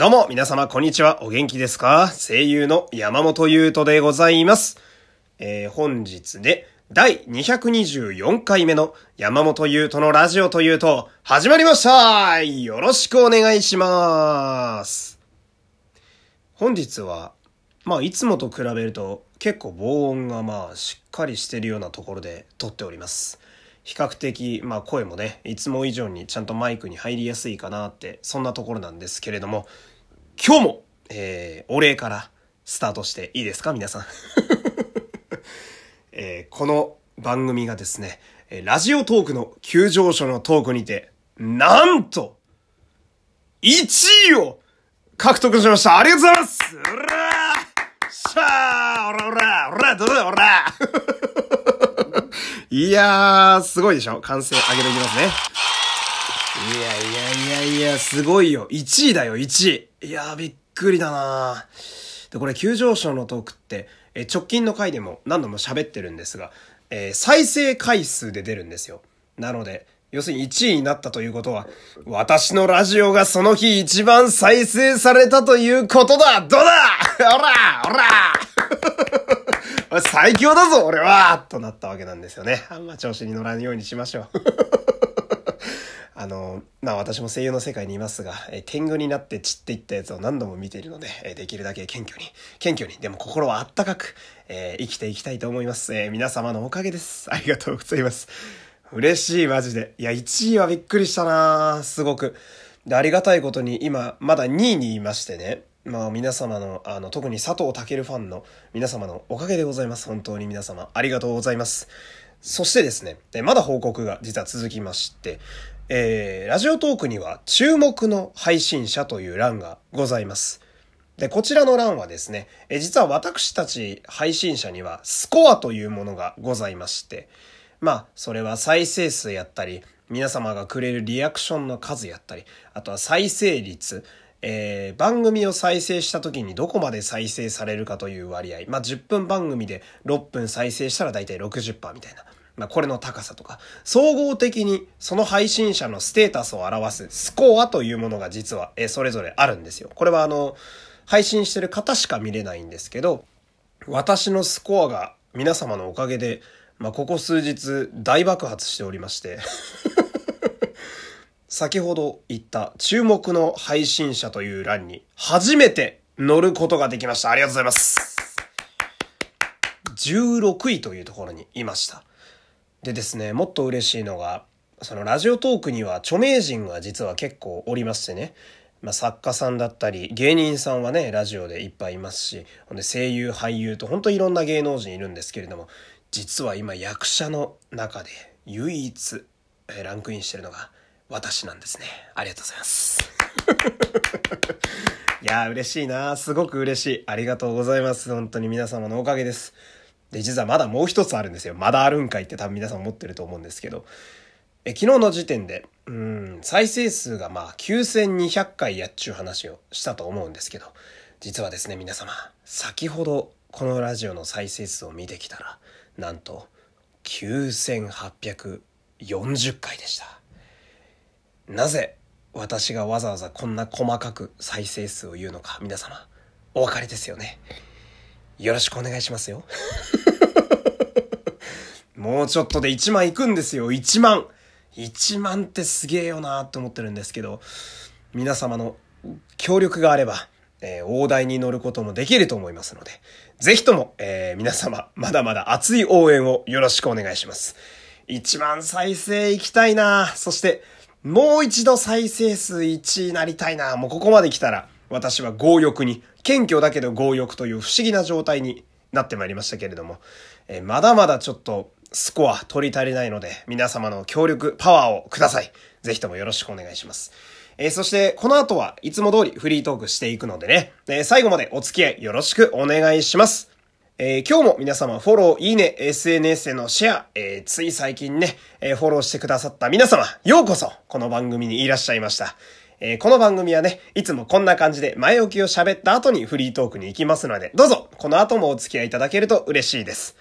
どうも、皆様、こんにちは。お元気ですか？声優の山本優斗でございます。えー、本日で、第224回目の山本優斗のラジオというと、始まりましたよろしくお願いします。本日は、まあ、いつもと比べると、結構防音がまあ、しっかりしてるようなところで撮っております。比較的、まあ声もね、いつも以上にちゃんとマイクに入りやすいかなって、そんなところなんですけれども、今日も、えー、お礼からスタートしていいですか皆さん。えーこの番組がですね、えーラジオトークの急上昇のトークにて、なんと、1位を獲得しましたありがとうございますうらーしゃーおらおらおらどうだおら いやー、すごいでしょ歓声上げていきますね。いやいやいやいや、すごいよ。1位だよ、1位。いやー、びっくりだなで、これ、急上昇のトークって、え直近の回でも何度も喋ってるんですが、えー再生回数で出るんですよ。なので、要するに1位になったということは、私のラジオがその日一番再生されたということだどうだ? おらおら最強だぞ俺はとなったわけなんですよね。あんま調子に乗らんようにしましょう。あの、まあ私も声優の世界にいますが、え天狗になって散っていったやつを何度も見ているので、えできるだけ謙虚に、謙虚に、でも心はあったかく、えー生きていきたいと思います。えー皆様のおかげです。ありがとうございます。嬉しい、マジで。いや、1位はびっくりしたなすごく。で、ありがたいことに今、まだ2位にいましてね。まあ皆様の、あの、特に佐藤健ファンの皆様のおかげでございます。本当に皆様、ありがとうございます。そしてですね、えまだ報告が実は続きまして、えー、ラジオトークには注目の配信者という欄がございます。で、こちらの欄はですね、え実は私たち配信者にはスコアというものがございまして、まあ、それは再生数やったり、皆様がくれるリアクションの数やったり、あとは再生率、えー番組を再生した時にどこまで再生されるかという割合。まあ、10分番組で6分再生したら大体60%みたいな。まあ、これの高さとか、総合的にその配信者のステータスを表すスコアというものが実は、えそれぞれあるんですよ。これはあの、配信してる方しか見れないんですけど、私のスコアが皆様のおかげで、まあ、ここ数日大爆発しておりまして、先ほど言った注目の配信者という欄に初めて乗ることができました。ありがとうございます。16位というところにいました。でですね、もっと嬉しいのが、そのラジオトークには著名人が実は結構おりましてね、まあ、作家さんだったり、芸人さんはね、ラジオでいっぱいいますし、ほんで声優、俳優と本当いろんな芸能人いるんですけれども、実は今役者の中で唯一えーランクインしてるのが私なんですね。ありがとうございます。いやー嬉しいなすごく嬉しい。ありがとうございます。本当に皆様のおかげです。で、実はまだもう一つあるんですよ。まだあるんかいって多分皆さん思ってると思うんですけど、え昨日の時点で、うん、再生数がまあ9200回やっちゅう話をしたと思うんですけど、実はですね、皆様、先ほどこのラジオの再生数を見てきたら、なんと9840回でした。なぜ私がわざわざこんな細かく再生数を言うのか、皆様、お分かりですよね。よろしくお願いしますよ。もうちょっとで1万いくんですよ、1万。1万ってすげえよなって思ってるんですけど、皆様の協力があれば、えー大台に乗ることもできると思いますので、ぜひとも、えー皆様、まだまだ熱い応援をよろしくお願いします。1万再生いきたいなそして、もう一度再生数1位になりたいなもうここまで来たら、私は強欲に、謙虚だけど強欲という不思議な状態になってまいりましたけれども、えーまだまだちょっとスコア取り足りないので、皆様の協力、パワーをください。ぜひともよろしくお願いします。えーそして、この後はいつも通りフリートークしていくのでね、えー最後までお付き合いよろしくお願いします。えー今日も皆様フォロー、いいね、SNS へのシェア、えーつい最近ね、えーフォローしてくださった皆様、ようこそ、この番組にいらっしゃいました。えこの番組はね、いつもこんな感じで前置きを喋った後にフリートークに行きますので、どうぞ、この後もお付き合いいただけると嬉しいです。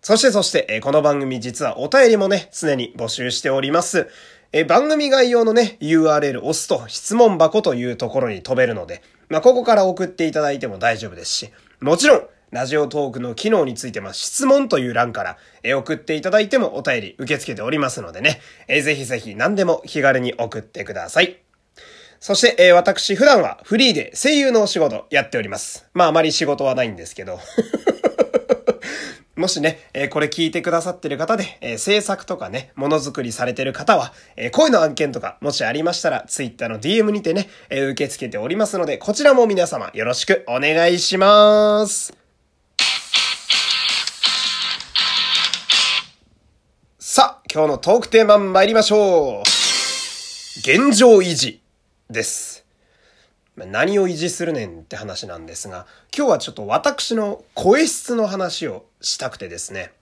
そしてそして、この番組実はお便りもね、常に募集しております。え番組概要のね、URL 押すと質問箱というところに飛べるので、まあ、ここから送っていただいても大丈夫ですし、もちろん、ラジオトークの機能について、ま、質問という欄から、え送っていただいてもお便り受け付けておりますのでね、えぜひぜひ何でも気軽に送ってください。そして、え、私普段はフリーで声優のお仕事やっております。まああまり仕事はないんですけど。もしね、え、これ聞いてくださってる方で、え、制作とかね、ものづくりされてる方は、えー、恋の案件とか、もしありましたら、Twitter の DM にてね、え受け付けておりますので、こちらも皆様よろしくお願いします。さあ、今日のトークテーマ参りましょう。現状維持です。何を維持するねんって話なんですが、今日はちょっと私の声質の話をしたくてですね。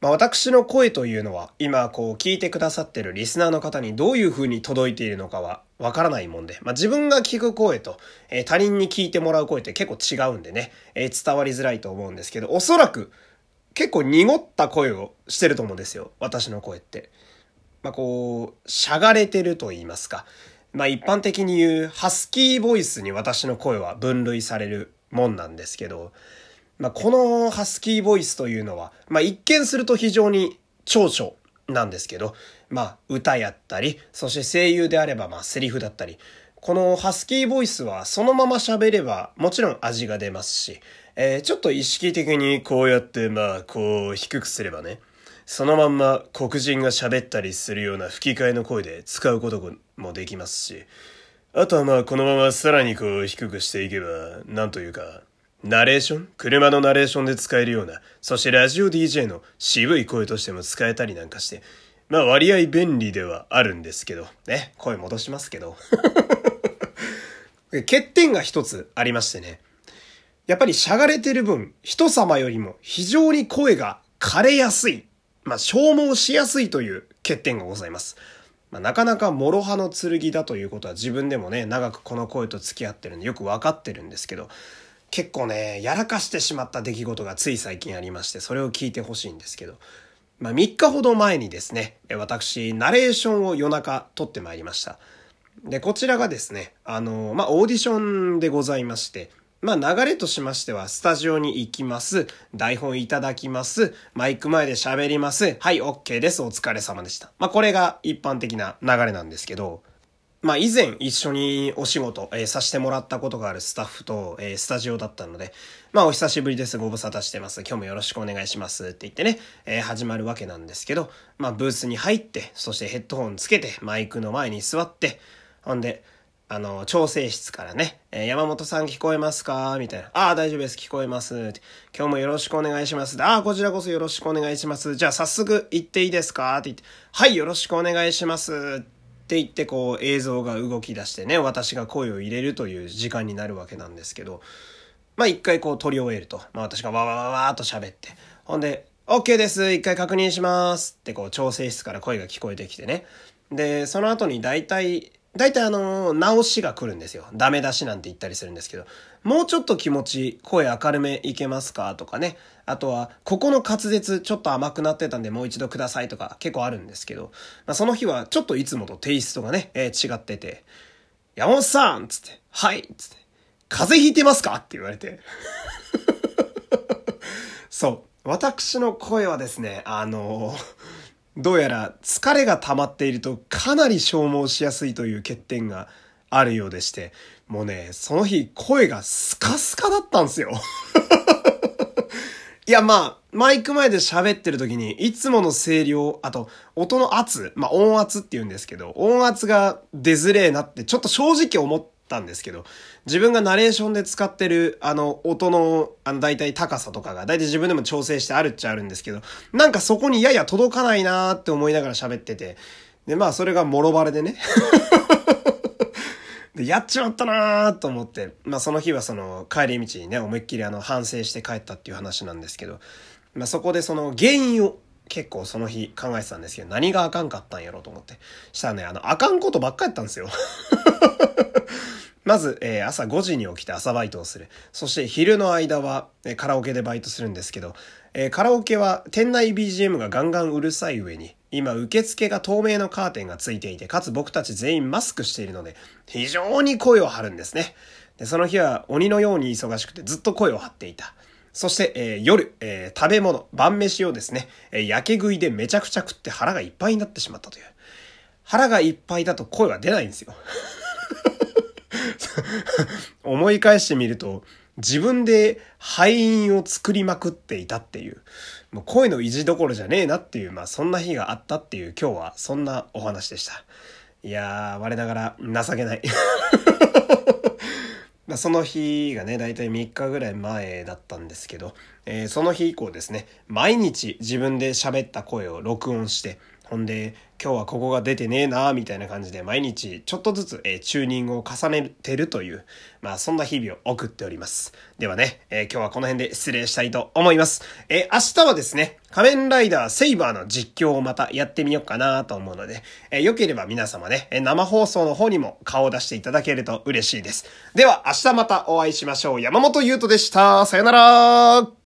まあ、私の声というのは今こう聞いてくださってるリスナーの方にどういう風に届いているのかはわからないもんで、まあ、自分が聞く声と、えー、他人に聞いてもらう声って結構違うんでね、えー、伝わりづらいと思うんですけど、おそらく結構濁った声をしてると思うんですよ。私の声って。まあ、こう、しゃがれてると言いますか。まあ一般的に言うハスキーボイスに私の声は分類されるもんなんですけど、まあこのハスキーボイスというのは、まあ一見すると非常に長所なんですけど、まあ歌やったり、そして声優であればまあセリフだったり、このハスキーボイスはそのまま喋ればもちろん味が出ますし、えー、ちょっと意識的にこうやってまあこう低くすればね、そのまんま黒人が喋ったりするような吹き替えの声で使うこともできますし、あとはまあこのままさらにこう低くしていけば、なんというか、ナレーション？車のナレーションで使えるような、そしてラジオ DJ の渋い声としても使えたりなんかして、まあ割合便利ではあるんですけど、ね、声戻しますけど。欠点が一つありましてね。やっぱりしゃがれてる分、人様よりも非常に声が枯れやすいまあ、消耗しやすいという欠点がございます。まあ、なかなか諸刃の剣だということは自分でもね、長くこの声と付き合ってるんでよくわかってるんですけど、結構ね、やらかしてしまった出来事がつい最近ありまして、それを聞いてほしいんですけど、まあ、3日ほど前にですね、私、ナレーションを夜中撮ってまいりました。で、こちらがですね、あの、まあ、オーディションでございまして、まあ流れとしましては、スタジオに行きます。台本いただきます。マイク前で喋ります。はい、OK です。お疲れ様でした。まあこれが一般的な流れなんですけど、まあ以前一緒にお仕事、えー、させてもらったことがあるスタッフと、えー、スタジオだったので、まあお久しぶりです。ご無沙汰してます。今日もよろしくお願いします。って言ってね、えー、始まるわけなんですけど、まあブースに入って、そしてヘッドホンつけて、マイクの前に座って、ほんで、あの、調整室からね、えー、山本さん聞こえますか？みたいな。ああ、大丈夫です。聞こえます。今日もよろしくお願いします。ああ、こちらこそよろしくお願いします。じゃあ早速行っていいですか？って言って、はい、よろしくお願いします。って言って、こう、映像が動き出してね、私が声を入れるという時間になるわけなんですけど、まあ一回こう取り終えると。まあ私がわわわわーっと喋って。ほんで、OK です。一回確認します。ってこう、調整室から声が聞こえてきてね。で、その後に大体、大体あの、直しが来るんですよ。ダメ出しなんて言ったりするんですけど、もうちょっと気持ち、声明るめいけますかとかね。あとは、ここの滑舌ちょっと甘くなってたんでもう一度くださいとか結構あるんですけど、まあ、その日はちょっといつもとテイストがね、えー、違ってて、山本さんつって、はいつって、風邪ひいてますかって言われて。そう。私の声はですね、あのーどうやら疲れが溜まっているとかなり消耗しやすいという欠点があるようでして、もうね、その日声がスカスカだったんですよ。いや、まあ、マイク前で喋ってる時に、いつもの声量、あと、音の圧、まあ、音圧って言うんですけど、音圧が出づれえなって、ちょっと正直思ったんですけど、自分がナレーションで使ってる、あの、音の、あの、大体高さとかが、大体自分でも調整してあるっちゃあるんですけど、なんかそこにやや届かないなーって思いながら喋ってて、で、まあ、それがもろバレでね。で、やっちまったなーと思って、まあ、その日はその、帰り道にね、思いっきりあの、反省して帰ったっていう話なんですけど、まあ、そこでその、原因を、結構その日考えてたんですけど、何があかんかったんやろうと思って。したらね、あの、あかんことばっかやったんですよ。まず、えー、朝5時に起きて朝バイトをする。そして昼の間は、えー、カラオケでバイトするんですけど、えー、カラオケは店内 BGM がガンガンうるさい上に、今受付が透明のカーテンがついていて、かつ僕たち全員マスクしているので、非常に声を張るんですね。で、その日は鬼のように忙しくてずっと声を張っていた。そして、えー、夜、えー、食べ物、晩飯をですね、えー、焼け食いでめちゃくちゃ食って腹がいっぱいになってしまったという。腹がいっぱいだと声は出ないんですよ。思い返してみると、自分で敗因を作りまくっていたっていう、もう声の維持どころじゃねえなっていう、まあそんな日があったっていう今日はそんなお話でした。いやー、我ながら情けない。その日がね、だいたい3日ぐらい前だったんですけど、えー、その日以降ですね、毎日自分で喋った声を録音して、ほんで、今日はここが出てねえなみたいな感じで毎日ちょっとずつ、えー、チューニングを重ねてるという、まあそんな日々を送っております。ではね、えー、今日はこの辺で失礼したいと思います。えー、明日はですね、仮面ライダーセイバーの実況をまたやってみようかなと思うので、えー、よければ皆様ね、生放送の方にも顔を出していただけると嬉しいです。では明日またお会いしましょう。山本優斗でした。さよなら